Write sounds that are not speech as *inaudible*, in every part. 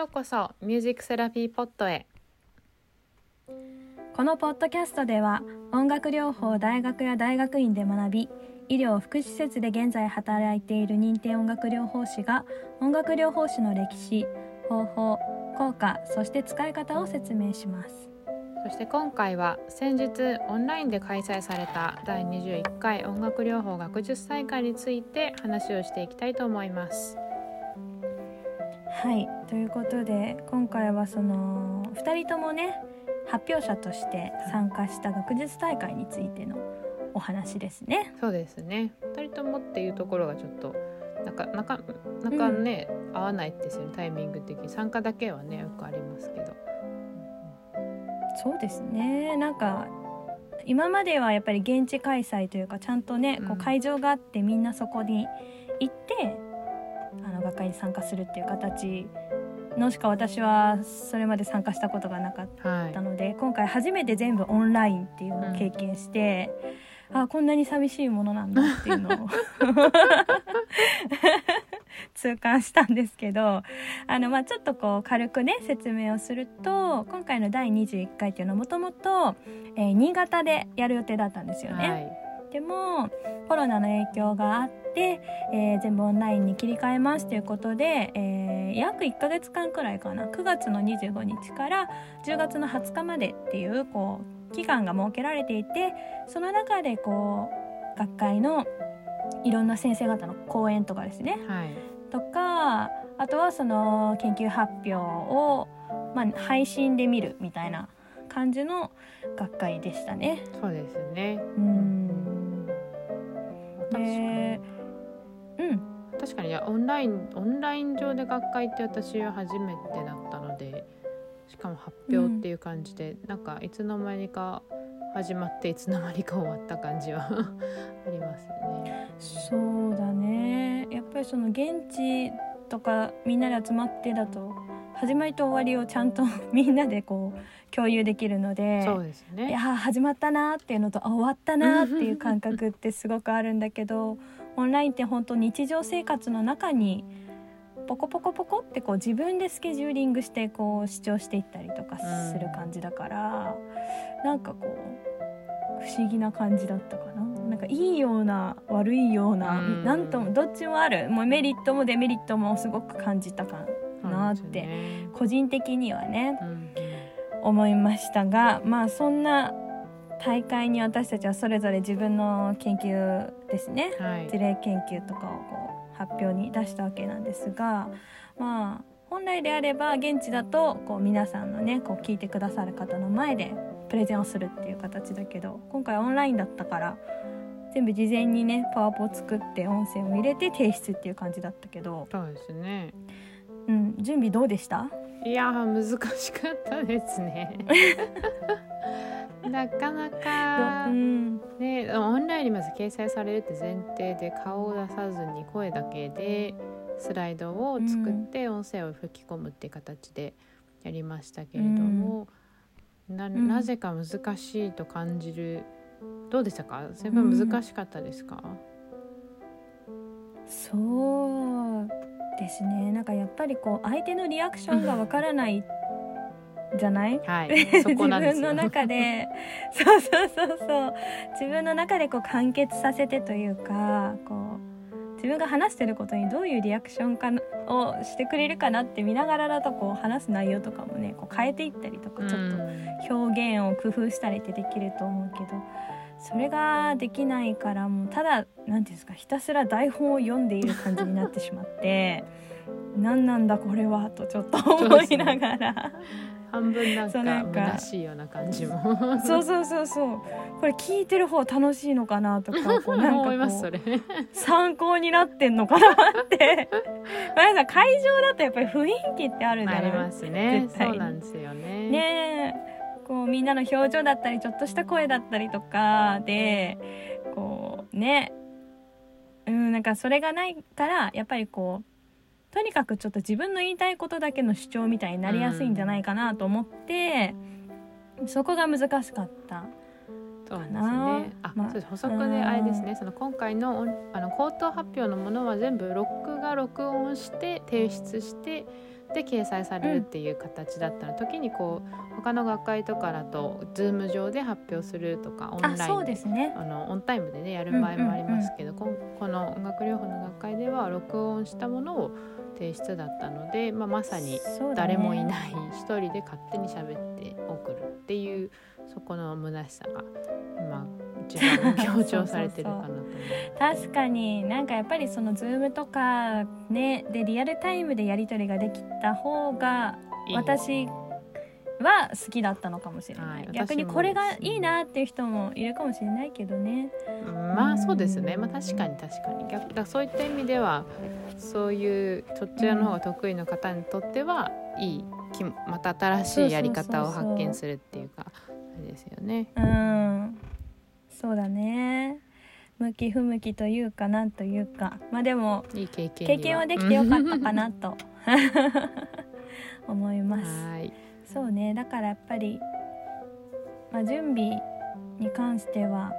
ようこそミュージックセラピーポットへこのポッドキャストでは音楽療法を大学や大学院で学び医療福祉施設で現在働いている認定音楽療法士が音楽療法士の歴史方法効果そして使い方を説明しますそして今回は先日オンラインで開催された第21回音楽療法学術大会について話をしていきたいと思います。はい。ということで今回はその2人ともね発表者として参加した学術大会についてのお話ですね。そうですね。2人ともっていうところがちょっとなかなかなかね、合わないですよねタイミング的に参加だけはねよくありますけど。そうですね。なんか今まではやっぱり現地開催というかちゃんとね、こう会場があってみんなそこに行って学会に参加するっていう形のしか私はそれまで参加したことがなかったので、はい、今回初めて全部オンラインっていうのを経験して、うん、あこんなに寂しいものなんだっていうのを痛感したんですけどあの、まあ、ちょっとこう軽くね説明をすると今回の第21回っていうのはもともと新潟でやる予定だったんですよね。はい、でもコロナの影響があって、えー、全部オンラインに切り替えますということで、えー、約1ヶ月間くらいかな。9月の25日から10月の20日までっていうこう期間が設けられていてその中でこう学会のいろんな先生方の講演とかですね、はい、とかあとはその研究発表を、まあ、配信で見るみたいな感じの学会でしたね。そうですね。うん。でうん。確かにオンラインオンライン上で学会って私は初めてだったのでしかも発表っていう感じで、うん、なんかいつの間にか始まっていつの間にか終わった感じは *laughs* ありますね。そうだね。やっぱりその現地とかみんなで集まってだと始まりと終わりをちゃんと *laughs* みんなでこう共有できるのでそうです、ね、いや始まったなっていうのと終わったなっていう感覚ってすごくあるんだけどオンラインって本当日常生活の中にポコポコポコってこう自分でスケジューリングしてこう視聴していったりとかする感じだから、うん、なんかこう不思議な感じだったかな。なんかいいような悪いような、うん、なんともどっちもあるもうメリットもデメリットもすごく感じたかなって、ね、個人的にはね、うん、思いましたがまあそんな大会に私たちはそれぞれ自分の研究ですね、はい、事例研究とかをこう発表に出したわけなんですがまあ本来であれば現地だとこう皆さんのねこう聞いてくださる方の前でプレゼンをするっていう形だけど今回オンラインだったから全部事前にねパワポを作って音声を入れて提出っていう感じだったけどそうですね。うん準備どうでした？いや難しかったですね *laughs* なかなか、うん、ねオンラインにまず掲載されるって前提で顔を出さずに声だけでスライドを作って音声を吹き込むっていう形でやりましたけれども、うん、ななぜか難しいと感じる。どうでしたか？先輩難しかったですか、うん、そうですね。なんかやっぱりこう相手のリアクションがわからないじゃない、はい、自分の中で。*laughs* そうそうそうそう。自分の中でこう完結させてというかこう自分が話してることにどういうリアクションかをしてくれるかなって見ながらだとこう話す内容とかもねこう変えていったりとかちょっと表現を工夫したりってできると思うけど。それができないからもうただ何て言うんですかひたすら台本を読んでいる感じになってしまって *laughs* 何なんだこれはとちょっと思いながら。半分なんか虚しいような感じも。そうそうそうそう。これ聞いてる方楽しいのかなとかこう *laughs* なんか参考になってんのかなって。*laughs* まあ会場だとやっぱり雰囲気ってあるじゃない。ありますね。そうなんですよね。ねこうみんなの表情だったりちょっとした声だったりとかでこうね。うんなんかそれがないからやっぱりこうとにかくちょっと自分の言いたいことだけの主張みたいになりやすいんじゃないかなと思って、うん、そこが難しかった。そうですね。あ、まあ、補足であれですね。その今回のあの口頭発表のものは全部録画録音して提出してで掲載されるっていう形だったら、時にこう他の学会とかだと Zoom 上で発表するとかオンラインでそうですねあのオンタイムでねやる場合もありますけど、こんこの音楽療法の学会では録音したものを提出だったので、まあ、まさに誰もいない一人で勝手に喋って送るっていうそこの虚しさが今一番強調されてるかなと思う。確かに。なんかやっぱりその Zoom とかねでリアルタイムでやり取りができた方が私は好きだったのかもしれない、はい逆にこれがいいなっていう人もいるかもしれないけどね。まあそうですね、まあ、確かに確かに。逆だそういった意味ではそういうそちらの方が得意の方にとってはいいきまた新しいやり方を発見するっていうかあれですよね。うん。そうだね。向き不向きというかなんというか。まあでもいい経験経験はできてよかったかな。なと。*laughs* 思います。はいそうね。だからやっぱり、まあ、準備に関しては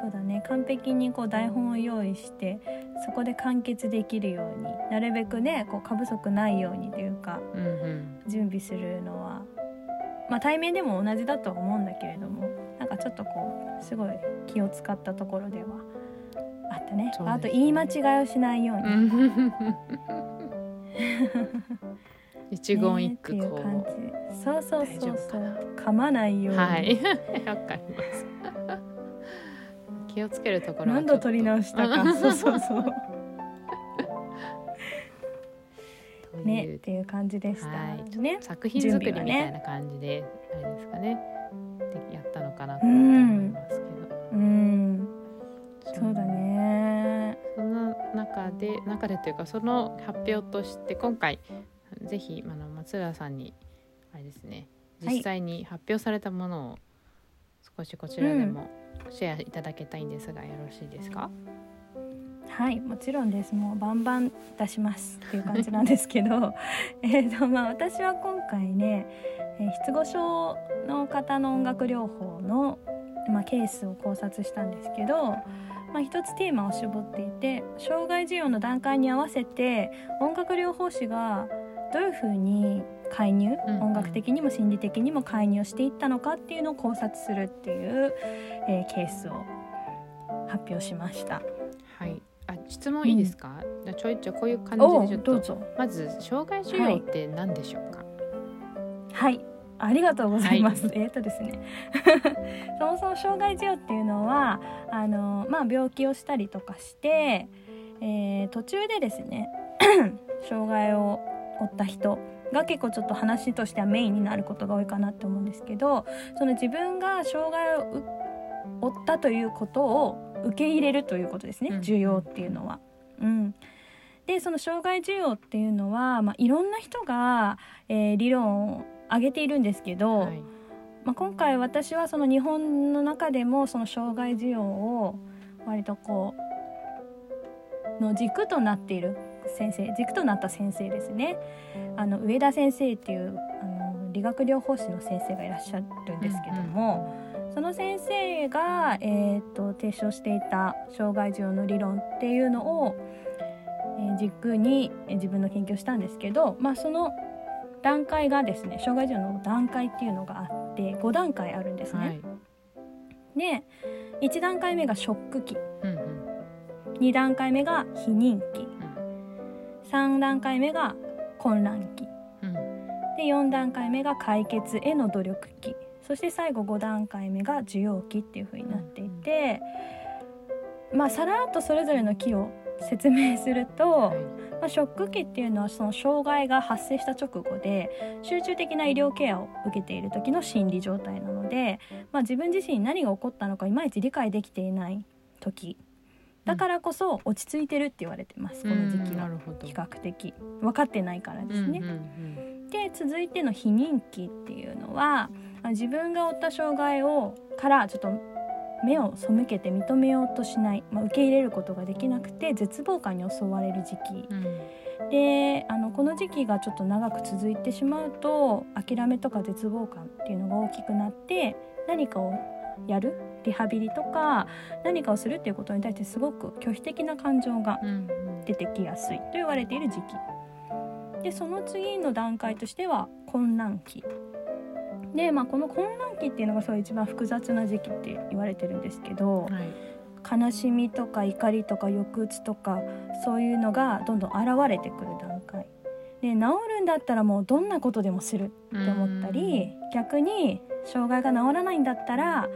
そうだね。完璧にこう台本を用意してそこで完結できるようになるべくねこう過不足ないようにというかうんうん。準備するのは、まあ、対面でも同じだとは思うんだけれどもなんかちょっとこうすごい気を使ったところではあったね。ね。あと言い間違いをしないように、う *laughs* ん一言一句こ感う。じ。そうそうそうそう。噛まないように、はい、*laughs* わかります。*laughs* 気をつけるところは何度撮り直したか。*laughs* そうそうそう。ねっていう感じでした、はい。ね。作品作りみたいな感じで、あれですかね。でやったのかなと思いますけど、うん。そうだね。その中で中でというかその発表として今回ぜひあの松浦さんにあれですねはい。実際に発表されたものを少しこちらでもシェアいただけたいんですが、よろしいですか？はいもちろんです。もうバンバン出します。っていう感じなんですけど。*laughs* えっとまあ私は今回ね、えー失語症の方の音楽療法の、まあ、ケースを考察したんですけど、まあ、一つテーマを絞っていて障害授与の段階に合わせて音楽療法士がどういうふうに介入、うんうん音楽的にも心理的にも介入していったのかっていうのを考察するっていう、えーケースを発表しました。はい。あ質問いいですか？じゃあちょいちょいこういう感じおでちょっとまず障害授与って何でしょうか？はい、ありがとうございます。はえっとですね、*laughs* そもそも障害授与っていうのはあのまあ病気をしたりとかして、えー途中でですね、*clears throat* 障害を負った人が結構ちょっと話としてはメインになることが多いかなと思うんですけど、その自分が障害をう負ったということを受け入れるということですね。うん授与っていうのは。うん。でその障害授与っていうのは、まあ、いろんな人が、えー理論を挙げているんですけど、はい。まあ、今回私はその日本の中でもその障害授与を割とこうの軸となっている先生軸となった先生ですね。あの上田先生っていうあの理学療法士の先生がいらっしゃるんですけども、その先生が、えー、と提唱していた障害授与の理論っていうのを、えー軸にえー自分の研究をしたんですけど、まあ、その段階がですね障害授与の段階っていうのがあって5段階あるんですね。はい。で1段階目がショック期。うんうん。2段階目が非認期。うん3段階目が混乱期。うん。で4段階目が解決への努力期。そして最後5段階目が受容期っていう風になっていて、まあさらっとそれぞれの期を説明すると、はい。まあ、ショック期っていうのはその障害が発生した直後で集中的な医療ケアを受けている時の心理状態なので、まあ、自分自身に何が起こったのかいまいち理解できていない時だからこそ落ち着いてるって言われてます、この時期は。るほど。比較的。分かってないからですね。で続いての非認期っていうのはあ自分が負った障害をからちょっと目を背けて認めようとしない、まあ、受け入れることができなくて絶望感に襲われる時期。うん。であのこの時期がちょっと長く続いてしまうと諦めとか絶望感っていうのが大きくなって何かをやる？リハビリとか何かをするっていうことに対してすごく拒否的な感情が出てきやすいと言われている時期。でその次の段階としては混乱期。で、まあ、この混乱期っていうのがそう一番複雑な時期って言われてるんですけど、はい。悲しみとか怒りとか抑うつとかそういうのがどんどん現れてくる段階で治るんだったらもうどんなことでもするって思ったり逆に障害が治らないんだったら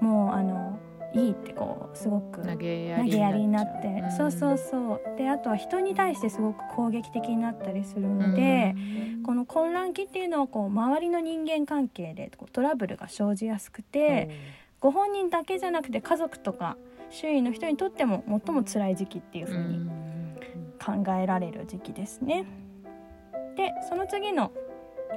もうあのいいってこうすごく投げや投りになって、うそうそうそう。であとは人に対してすごく攻撃的になったりするので、この混乱期っていうのはこう周りの人間関係でこうトラブルが生じやすくて、ご本人だけじゃなくて家族とか周囲の人にとっても最も辛い時期っていううふうに考えられる時期ですね。でその次の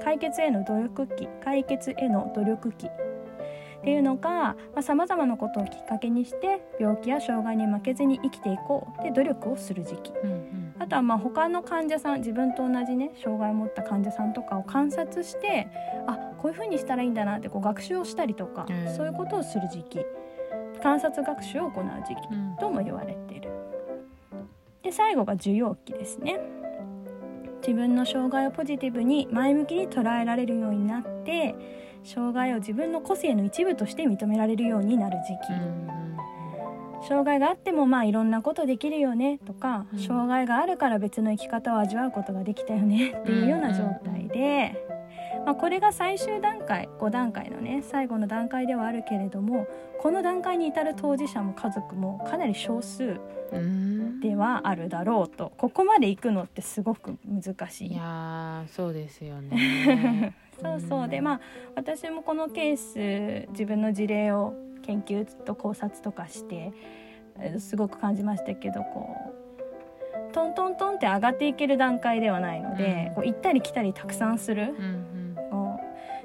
解決への努力期解決への努力期っていうのがさまざ、まなことをきっかけにして病気や障害に負けずに生きていこう。で努力をする時期。うんうん。あとはまあ他の患者さん自分と同じね障害を持った患者さんとかを観察してあこういうふうにしたらいいんだなってこう学習をしたりとか、うん。そういうことをする時期。観察学習を行う時期うん。とも言われている。で最後が受容期ですね。自分の障害をポジティブに前向きに捉えられるようになって障害を自分の個性の一部として認められるようになる時期。うん障害があってもまあいろんなことできるよねとか、うん障害があるから別の生き方を味わうことができたよねっていうような状態で、まあ、これが最終段階5段階のね最後の段階ではあるけれどもこの段階に至る当事者も家族もかなり少数うん。ではあるだろうとここまで行くのってすごく難しい。いやーそうですよね。*laughs* そうそう。でまあ私もこのケース自分の事例を研究と考察とかしてえーすごく感じましたけどこうトントントンって上がっていける段階ではないので、うん。こう行ったり来たりたくさんする、うん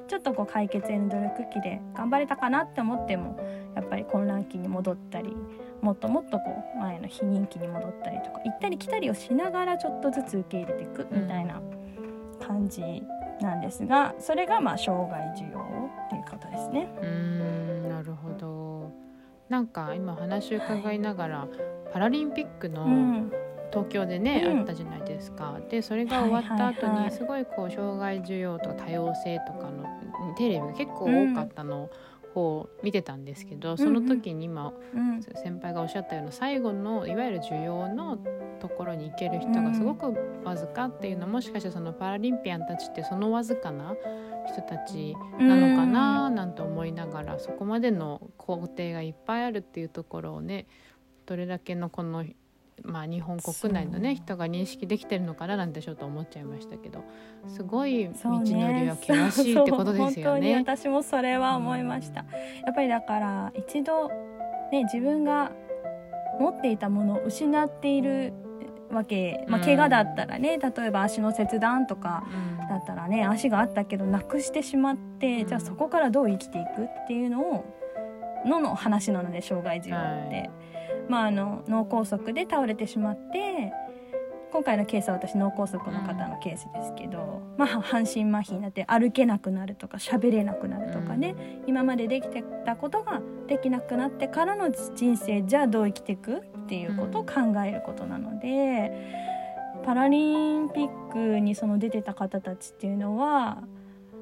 ちょっとこう解決への努力期で頑張れたかなって思ってもやっぱり混乱期に戻ったりもっともっとこう前の非人気に戻ったりとか行ったり来たりをしながらちょっとずつ受け入れていくみたいな感じなんですがそれがまあ障害需要っていうことですね。うんうんなるほど。なんか今話を伺いながら、パラリンピックのうん。東京でね、うん。あったじゃないですか。でそれが終わった後に、すごいこう障害需要とか多様性とかのテレビが結構多かったのを見てたんですけど、その時に今うん。先輩がおっしゃったような最後のいわゆる需要のところに行ける人がすごくわずかっていうのは、もしかしてそのパラリンピアンたちってそのわずかな人たちなのかななんて思いながら、そこまでの工程がいっぱいあるっていうところをねどれだけのこの、まあ、日本国内のね人が認識できてるのかななんてちょっと思っちゃいましたけど。すごい道のりは険しいってことですよそう。本当にね。私もそれは思いました。やっぱりだから一度ね自分が持っていたものを失っているわけ、まあ、うん。怪我だったらね、例えば足の切断とかうん。だったらね足があったけどなくしてしまって、うん。じゃあそこからどう生きていくっていうのをのの話なので障害児用って、はいまああの脳梗塞で倒れてしまって今回のケースは私脳梗塞の方のケースですけど、まあ半身麻痺になって歩けなくなるとか喋れなくなるとかね、今までできてたことができなくなってからの人生じゃあどう生きていくっていうことを考えることなので、パラリンピックにその出てた方たちっていうのは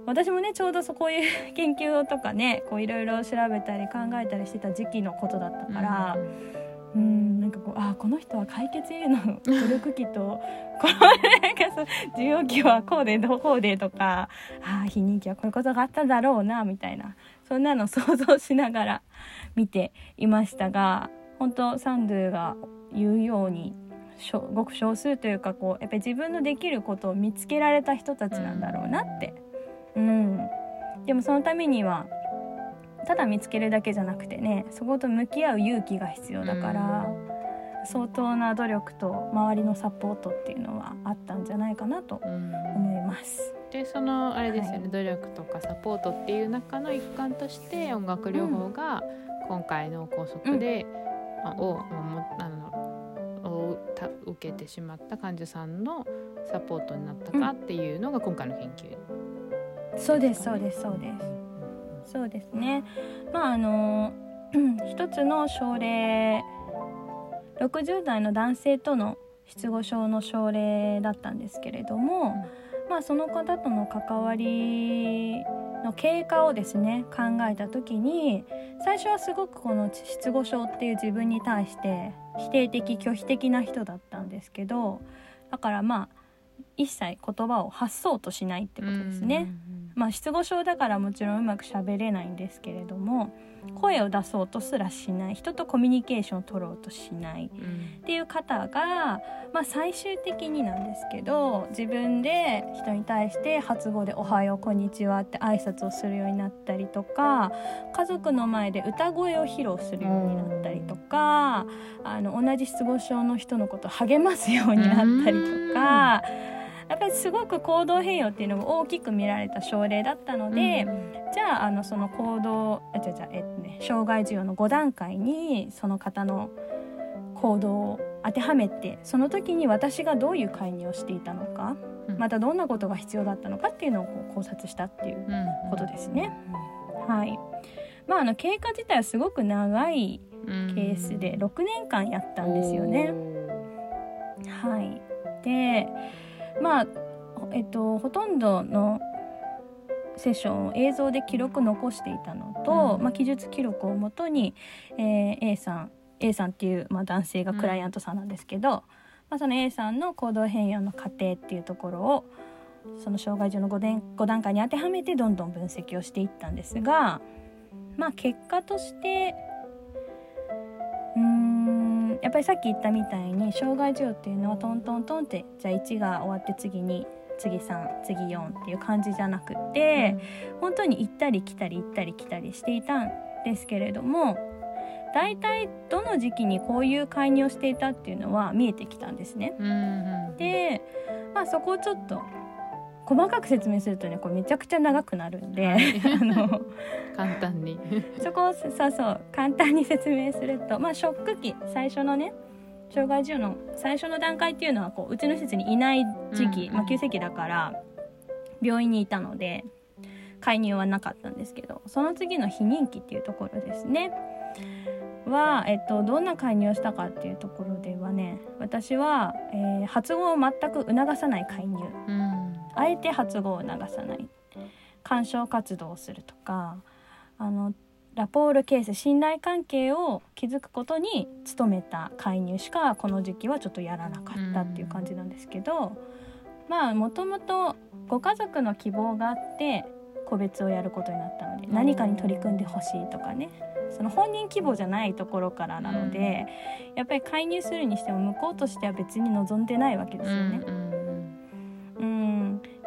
私もねちょうどそこういう研究とかねいろいろ調べたり考えたりしてた時期のことだったから。うんなんかこうあこの人は解決への *laughs* 努力期と *laughs* このなんかそう需要期はこうでどうでとかあ非人気はこういうことがあっただろうなみたいな。そんなの想像しながら *laughs* 見ていましたが本当サンドゥが言うように少ごく少数というかこうやっぱり自分のできることを見つけられた人たちなんだろうなって。うん、でもそのためにはただ見つけるだけじゃなくてねそこと向き合う勇気が必要だから、相当な努力と周りのサポートっていうのはあったんじゃないかなとうん。思います。でそのあれですよね、はい。努力とかサポートっていう中の一環として音楽療法が今回の拘束で、まあをまあの受けてしまった患者さんのサポートになったかっていうのが今回の研究、そうですそうですそうです。そうですね。まああのうん *clears throat* 一つの症例60代の男性との失語症の症例だったんですけれども、まあ、その方との関わりの経過をですね考えた時に最初はすごくこの失語症っていう自分に対して否定的拒否的な人だったんですけどだからまあ一切言葉を発そうとしないってことですね。まあ、失語症だからもちろんうまく喋れないんですけれども声を出そうとすらしない人とコミュニケーションを取ろうとしないっていう方が、まあ、最終的になんですけど自分で人に対して発語で「おはようこんにちは」って挨拶をするようになったりとか家族の前で歌声を披露するようになったりとかあの同じ失語症の人のことを励ますようになったりとか。やっぱりすごく行動変容っていうのが大きく見られた症例だったので、うん、じゃああのその行動あじゃじゃえっとね障害児用の5段階にその方の行動を当てはめてその時に私がどういう介入をしていたのか、うん、またどんなことが必要だったのかっていうのをこう考察したっていうことですね。はい。まあ、あの経過自体はすごく長いケースで6年間やったんですよね。はい、でまあえっとほとんどのセッションを映像で記録残していたのと、うん、まあ、記述記録をもとに、えー、A さん A さんっていう、まあ、男性がクライアントさんなんですけど、うん、まあ、その A さんの行動変容の過程っていうところをその障害上の 5, 5段階に当てはめてどんどん分析をしていったんですが、まあ、結果としてやっぱりさっき言ったみたいに障害児っていうのはトントントンってじゃあ1が終わって次に次3次4っていう感じじゃなくて、うん、本当に行ったり来たり行ったり来たりしていたんですけれども大体どの時期にこういう介入をしていたっていうのは見えてきたんですね。うんうん、で、まあ、そこをちょっと細かく説明するとねこれめちゃくちゃ長くなるんで、はい、あの簡単に。そこをそうそう簡単に説明するとまあショック期最初のね障害児の最初の段階っていうのはこううちの施設にいない時期、うん、まあ、急性期だから病院にいたので介入はなかったんですけどその次の避妊期っていうところですね。は、えっと、どんな介入をしたかっていうところではね私は、えー、発語を全く促さない介入、うんあえて発語を流さない。干渉活動をするとかあのラポールケース信頼関係を築くことに努めた介入しかこの時期はちょっとやらなかったっていう感じなんですけど、まあもともとご家族の希望があって個別をやることになったので何かに取り組んでほしいとかね。その本人希望じゃないところからなので、やっぱり介入するにしても向こうとしては別に望んでないわけですよね。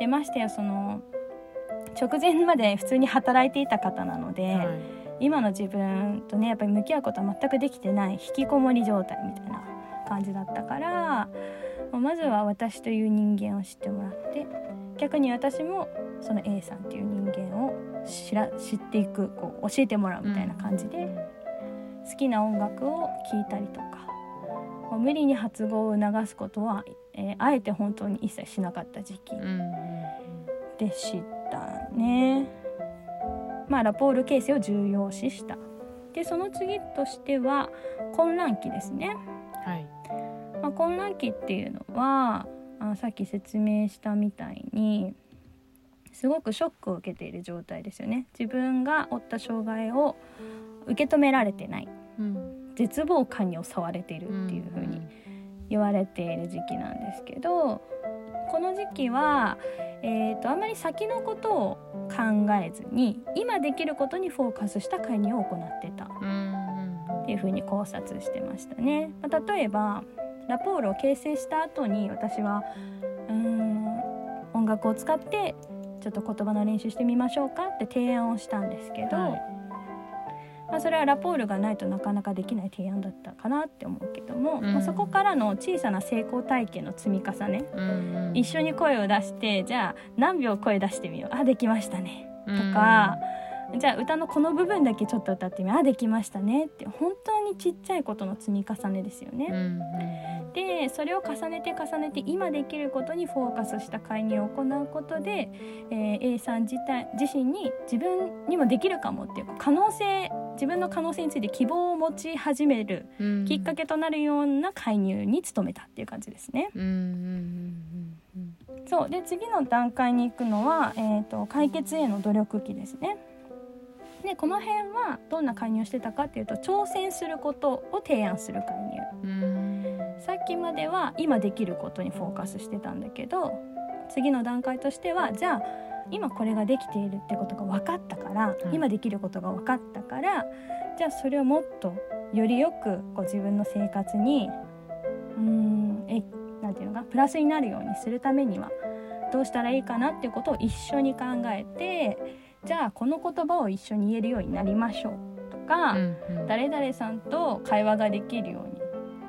でましてやその直前まで普通に働いていた方なので、はい、今の自分とねやっぱり向き合うことは全くできてない引きこもり状態みたいな感じだったからまずは私という人間を知ってもらって逆に私もその A さんっていう人間を知ら知っていくこう教えてもらうみたいな感じで、好きな音楽を聴いたりとか無理に発語を促すことはえー、あえて本当に一切しなかった時期でしたね。まあラポール形成を重要視した。でその次としては混乱期ですね。はいまあ、混乱期っていうのはあさっき説明したみたいにすごくショックを受けている状態ですよね。自分が負った障害を受け止められてない、うん、絶望感に襲われているっていう風に言われている時期なんですけどこの時期は、えーと、あまり先のことを考えずに今できることにフォーカスした介入を行ってたっていうふうに考察してましたね。まあ、例えばラポールを形成した後に私はうん音楽を使ってちょっと言葉の練習してみましょうかって提案をしたんですけど、はいまあ、それはラポールがないとなかなかできない提案だったかなって思うけども、うん、まあ、そこからの小さな成功体験の積み重ね、うん、一緒に声を出してじゃあ何秒声出してみようあできましたねとか、うん、じゃあ歌のこの部分だけちょっと歌ってみようあできましたねって本当にちっちゃいことの積み重ねですよね。でそれを重ねて重ねて今できることにフォーカスした介入を行うことで、えー、A さん自体自身に自分にもできるかもっていう可能性自分の可能性について希望を持ち始めるうんきっかけとなるような介入に努めたっていう感じですね。そうで次の段階に行くのは、えー、と解決への努力期ですね。でこの辺はどんな介入をしてたかっていうと挑戦することを提案する介入。さっきまでは今できることにフォーカスしてたんだけど次の段階としてはじゃあ今これができているってことが分かったから、うん。今できることが分かったからじゃあそれをもっとよりよくこう自分の生活にうーんえなんていうのかプラスになるようにするためにはどうしたらいいかなっていうことを一緒に考えてじゃあこの言葉を一緒に言えるようになりましょうとか、うんうん。誰々さんと会話ができるように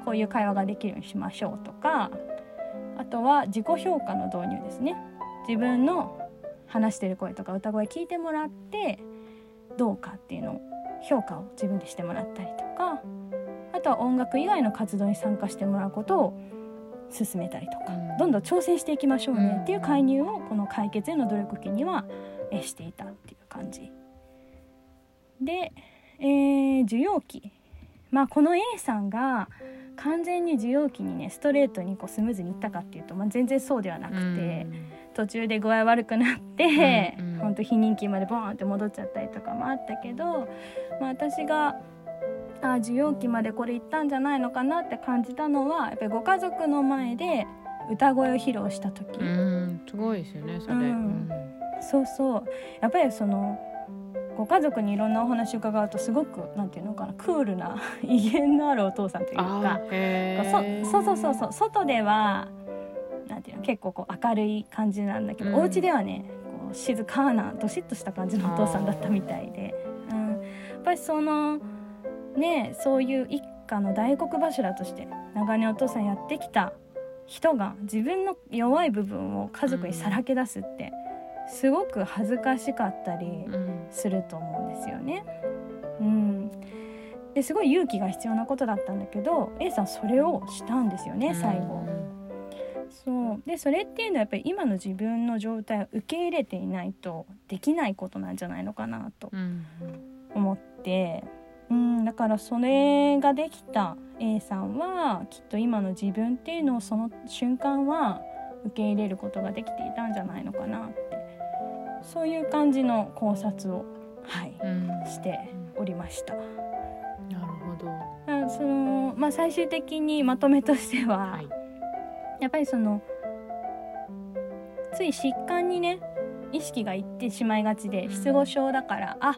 こういう会話ができるようにしましょうとかあとは自己評価の導入ですね。自分の話してる声とか歌声聞いてもらってどうかっていうのを評価を自分でしてもらったりとかあとは音楽以外の活動に参加してもらうことを進めたりとか、うん。どんどん挑戦していきましょううん。ねっていう介入をこの解決への努力期にはえしていたっていう感じ。で、えー受容期まあこの A さんが完全に受容期にねストレートにこうスムーズにいったかっていうと、まあ、全然そうではなくて、途中で具合悪くなって、うんうん。ほんと非人気までボーンって戻っちゃったりとかもあったけど、まあ、私があ受容期までこれいったんじゃないのかなって感じたのはやっぱりご家族の前で歌声を披露した時、すごいですよねそれ、うん。そうそう。やっぱりそのご家族にいろんなお話を伺うとすごくなんていうのかなクールな威厳のあるお父さんというあかそうそうそうそう。外ではなんていうの結構こう明るい感じなんだけど、うん。お家ではねこう静かなどしっとした感じのお父さんだったみたいで、うん、やっぱりそのねそういう一家の大黒柱として長年お父さんやってきた人が自分の弱い部分を家族にさらけ出すってすごく恥ずかしかったりうん。すると思うんですよね。うん、ですごい勇気が必要なことだったんだけど A さんそれをしたんですよね最後。でそれっていうのはやっぱり今の自分の状態を受け入れていないとできないことなんじゃないのかなとうん。思って、うん、だからそれができた A さんはきっと今の自分っていうのをその瞬間は受け入れることができていたんじゃないのかなってそういう感じの考察を、はい、うん。しておりました。なるほど。あそのまあ、最終的にまとめとしては、はい。やっぱりそのつい疾患にね意識がいってしまいがちでうん。失語症だから、あ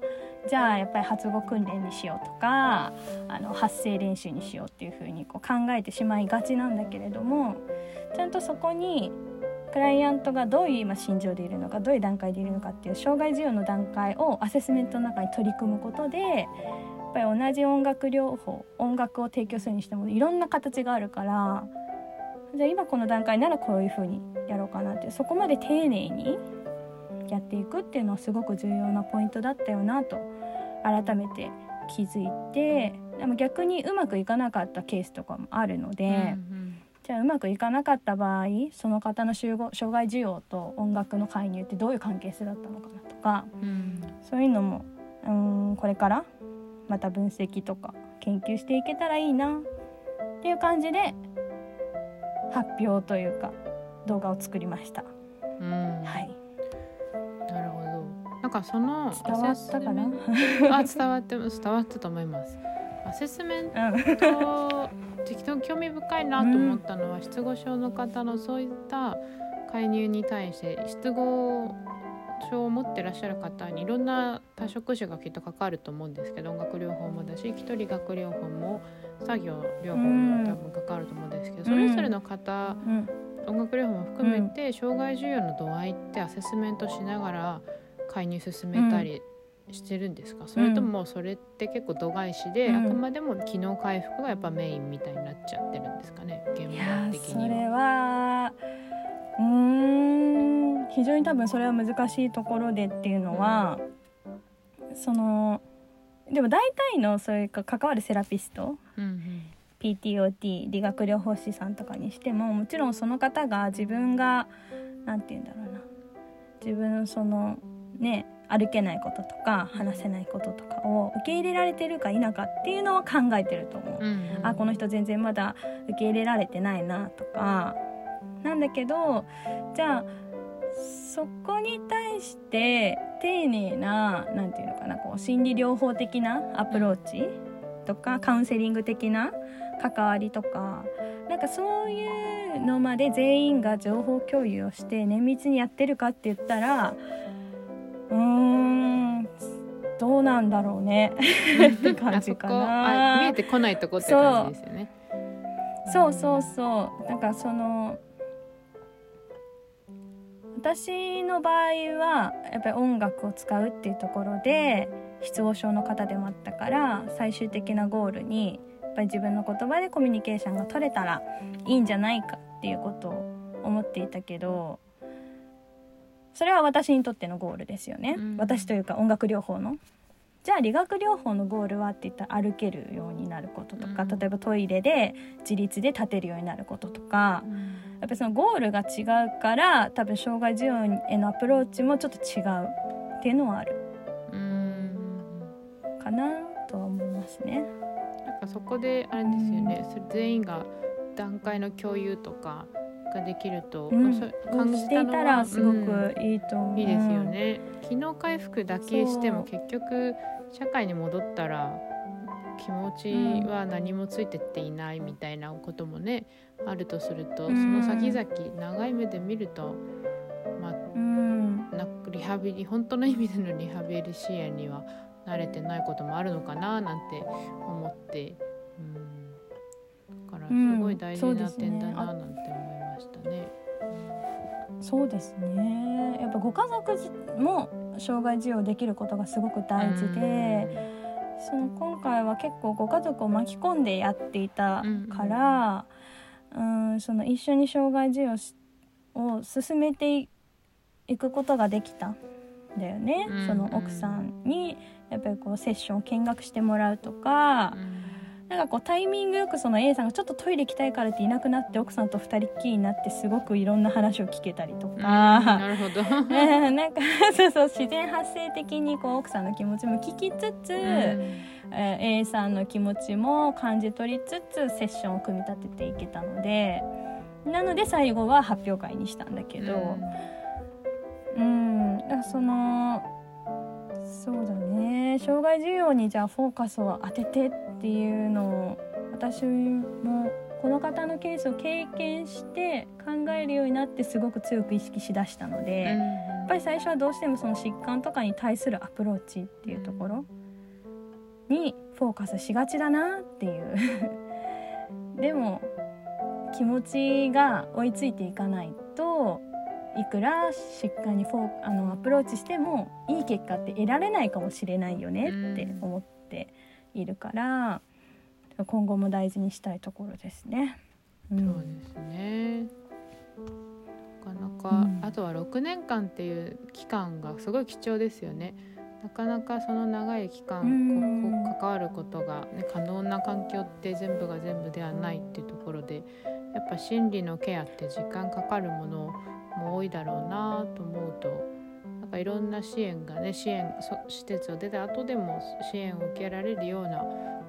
じゃあやっぱり発語訓練にしようとかあの発声練習にしようっていうふうにこう考えてしまいがちなんだけれどもちゃんとそこにクライアントがどういう今心情でいるのかどういう段階でいるのかっていう障害授与の段階をアセスメントの中に取り組むことでやっぱり同じ音楽療法音楽を提供するにしてもいろんな形があるからじゃあ今この段階ならこういうふうにやろうかなっていうそこまで丁寧にやっていくっていうのはすごく重要なポイントだったよなと改めて気づいてでも逆にうまくいかなかったケースとかもあるので。うんじゃあうまくいかなかった場合その方の障害需要と音楽の介入ってどういう関係性だったのかなとかうんそういうのもうーんこれからまた分析とか研究していけたらいいなっていう感じで発表というか動画を作りました。うん。はい、なるほど。なんかその伝わったかな？*laughs* あ伝わって伝わったと思います。アセスメンうん。ト *laughs* 適当に興味深いなと思ったのは、失語症の方のそういった介入に対して失語症を持ってらっしゃる方にいろんな多職種がきっと関わると思うんですけど音楽療法もだし一人学療法も作業療法も多分の方、うん。音楽療法も含めて、障害需要の度合いってアセスメントしながら介入進めたりしてるんですか、それともそれって結構度外視で、うん。あくまでも機能回復がやっぱメインみたいになっちゃってるんですかね？現いや場ーそれ的には。はうーん非常に多分それは難しいところでっていうのは、そのでも大体のそういうか関わるセラピストうん PTOT 理学療法士さんとかにしてももちろんその方が自分が何て言うんだろうな。自分のそのね歩けないこととか話せないこととかを受け入れられてるか否かっていうのは考えてると思う。うんうん。あこの人全然まだ受け入れられてないなとか。なんだけどじゃあそこに対して丁寧な何て言うのかなこう心理療法的なアプローチとかカウンセリング的な関わりとかなんかそういうのまで全員が情報共有をして綿密にやってるかって言ったらうーんどうなんだろうねって感じかな。*laughs* あ見えてこないとこって感じですよね。そうそうそうなんかその私の場合はやっぱり音楽を使うっていうところで失語症の方でもあったから最終的なゴールにぱり自分の言葉でコミュニケーションが取れたらいいんじゃないかっていうことを思っていたけどそれは私にとってのゴールですよね、うん。私というか音楽療法の。じゃあ理学療法のゴールはって言ったら歩けるようになることとか、うん。例えばトイレで自立で立てるようになることとか。やっぱりそのゴールが違うから多分障害児用へのアプローチもちょっと違うっていうのはある。うん。かなとは思いますね。かそこであれですよね、それ全員が段階の共有とかができると、うん、そうしていたらすごくいいと思う。うんいいですよね。機能回復だけしても結局社会に戻ったら気持ちは何もついてっていないみたいなこともね、あるとすると、うん。その先々長い目で見るとまあうん、なリハビリ本当の意味でのリハビリ支援には慣れてないこともあるのかななんて思って、うん、だからすごい大事な点だななんて思いましたね。そうですね。やっぱご家族も障害児用できることがすごく大事で、その今回は結構ご家族を巻き込んでやっていたから、うん、その一緒に障害児用しを進めていくことができたんだよね。うんその奥さんにやっぱりこうセッションを見学してもらうとか。うんなんかこうタイミングよくその A さんがちょっとトイレ行きたいからっていなくなって奥さんと二人っきりになってすごくいろんな話を聞けたりとうんか、なるほど。*laughs* うんなんかそうそう自然発生的にこう奥さんの気持ちも聞きつつ、えー A さんの気持ちも感じ取りつつセッションを組み立てていけたのでなので最後は発表会にしたんだけど、うん、だからそのそうだね。障害需要にじゃあフォーカスを当ててっていうのを私もこの方のケースを経験して考えるようになってすごく強く意識しだしたので、やっぱり最初はどうしてもその疾患とかに対するアプローチっていうところにフォーカスしがちだなっていう。*laughs* でも気持ちが追いついていかないといくら疾患にフォーあのアプローチしてもいい結果って得られないかもしれないよねって思っているから今後も大事にしたいところですね。うんそうですね。なかなか、うんあとは6年間っていう期間がすごい貴重ですよね。なかなかその長い期間、うんここ関わることが、ね、可能な環境って全部が全部ではないっていうところでやっぱ心理のケアって時間かかるものも多いだろうなと思うとなんかいろんな支援がね支援そ施設を出た後でも支援を受けられるような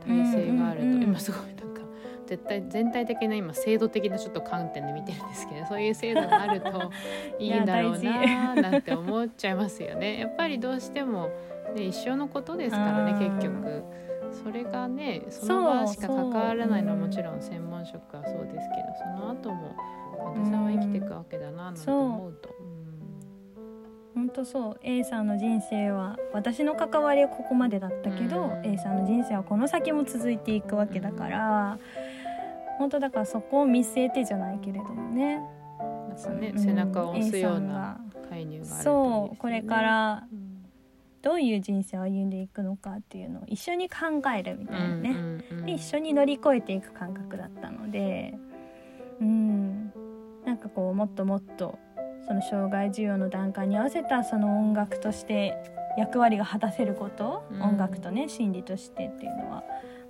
体制があると、うんうんうん今すごいなんか絶対全体的な今制度的なちょっと観点で見てるんですけど *laughs* そういう制度があるといいんだろうななんて思っちゃいますよね。やっぱりどうしても、ね、一生のことですからねうん結局。それがねその場しか関わらないのはもちろん専門職はそうですけどその後も患者さんは生きていくわけだななんて思うと。本当そう。A さんの人生は私の関わりはここまでだったけど、うん。A さんの人生はこの先も続いていくわけだから、本当だからそこを見据えてじゃないけれどもね。うんなんかね、うん。背中を押すような介入があるね。そうこれからうんどういう人生を歩んでいくのかっていうのを一緒に考えるみたいなね、で一緒に乗り越えていく感覚だったのでうん。なんかこうもっともっとその障害需要の段階に合わせたその音楽として役割が果たせること、うん。音楽とね心理としてっていうのは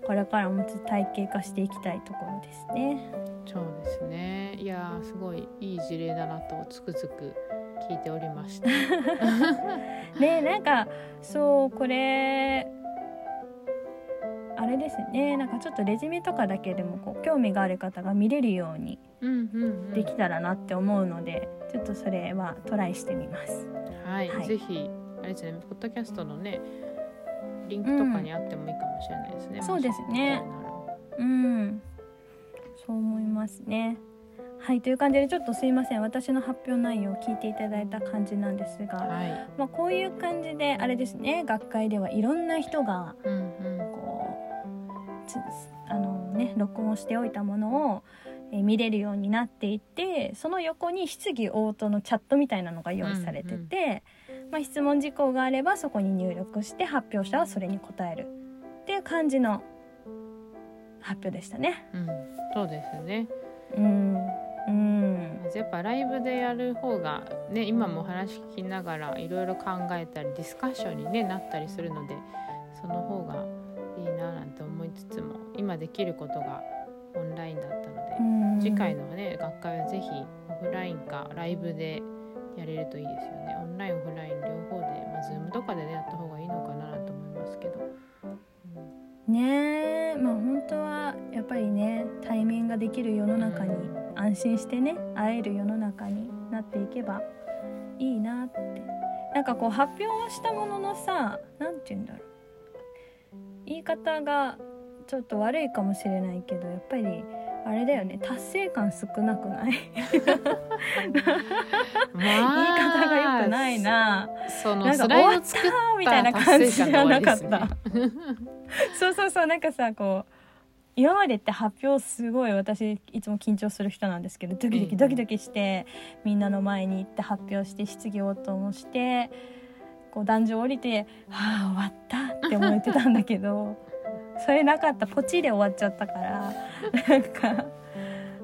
これからも体系化していきたいところですね。そうですね。いやーすごいいい事例だなとつくづく聞いておりました。*laughs* ねなんかそうこれあれですねなんかちょっとレジュメとかだけでもこう興味がある方が見れるようにうんうんうんできたらなって思うので、ちょっとそれはトライしてみます。はい、はいぜひあれですね、ポッドキャストのね、リンクとかにあってもいいかもしれないですね。そうですねうん、そう思いますね。はいという感じでちょっとすいません。私の発表内容を聞いていただいた感じなんですが、はい、まあ、こういう感じであれですね。学会ではいろんな人がうんうん、こうつあのね録音しておいたものを、えー見れるようになっていてその横に質疑応答のチャットみたいなのが用意されてて、まあ、質問事項があればそこに入力して発表者はそれに答えるっていう感じの発表でしたね。うん、そうですね。うんうん。やっぱライブでやる方がね、今もお話聞きながらいろいろ考えたりディスカッションに、ね、なったりするので、その方がいいななんて思いつつも、今できることがオンラインだったので。うん。次回のね学会はぜひオフラインかライブでやれるといいですよね。オンラインオフライン両方で、まあ、ズームとかでねやった方がいいのかなと思いますけど、ねえ。まあ本当はやっぱりね対面ができる世の中に安心してね会える世の中になっていけばいいなって。なんかこう発表したもののさ何て言うんだろう。言い方がちょっと悪いかもしれないけどやっぱりあれだよね。達成感少なくない？*laughs* 言いまあ方が良くないな。そのなんか終わったみたいな感じじゃなかった？*laughs* そうそうそうなんかさこう今までって発表すごい私いつも緊張する人なんですけどドキドキドキドキしてみんなの前に行って発表して質疑応答もしてこう壇上降りて「はあ終わった」って思ってたんだけど *laughs* それなかったポチで終わっちゃったからなんか。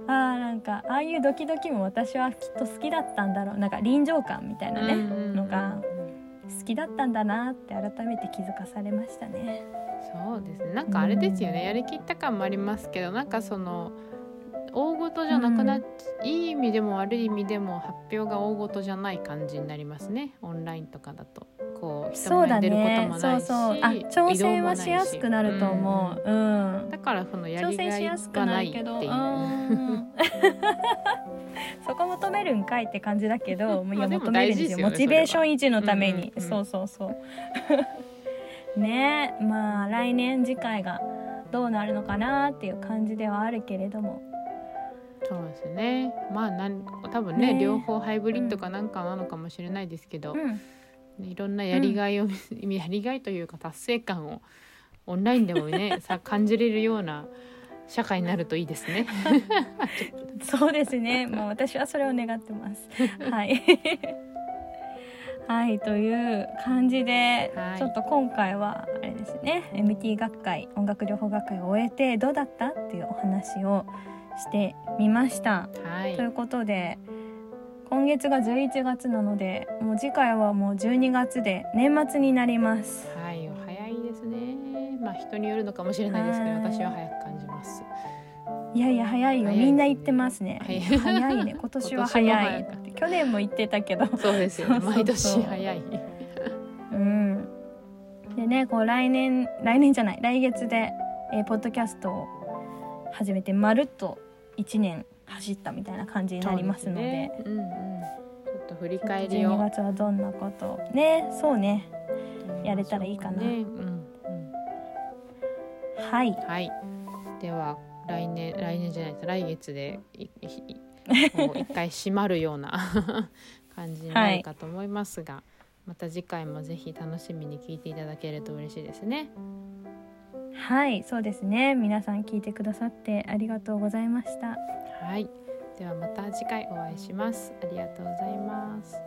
あーなんかああいうドキドキも私はきっと好きだったんだろうなんか臨場感みたいなね、のが好きだったんだなって改めて気づかされましたね。そうですね。なんかあれですよね、やりきった感もありますけどなんかその大ごとじゃなくなっ、いい意味でも悪い意味でも発表が大ごとじゃない感じになりますね。オンラインとかだと。こう人そうだ前に出ることねもないし、そうそうあ挑戦はしやすくなると思う。うん、だからそのや挑りがい戦しやすくがなないっていう *laughs* そこ求めるんかいって感じだけど *laughs* ま求めるんですよモチベーション維持のために、それはそうそうそうねまあ来年次回がどうなるのかなっていう感じではあるけれどもそうですねまあなん多分ねね両方ハイブリッドかなんかなのかもしれないですけど、うんねいろんなやりがいを、*laughs* やりがいというか達成感をオンラインでもね *laughs* さ感じれるような社会になるといいですね。*laughs* そうですね。もう私はそれを願ってます。はい。はいという感じで、はいちょっと今回はあれですね MT 学会音楽療法学会を終えてどうだったっていうお話をしてみました。はいということで今月が11月なのでもう次回はもう12月で年末になります。はい、早いですね。まあ人によるのかもしれないですけど、はい私は早く感じます。いやいや早いよみんな言ってますね。早いね *laughs* 今年は早い去年も言ってたけどそうですよね。*laughs* 毎年早い。うん、でねこう来年来年じゃない来月で、えーポッドキャストを始めてまるっと1年走ったみたいな感じになりますのでねうんうん。ちょっと振り返り12を月はどんなことをねそうねやれたらいいかなね。うんうん。はいはい。では来年来年じゃないです来月でい *laughs* いこう一回閉まるような *laughs* 感じになるかと思いますが、また次回もぜひ楽しみに聞いていただけると嬉しいですね。はいそうですね皆さん聞いてくださってありがとうございましたはい。ではまた次回お会いします。ありがとうございます。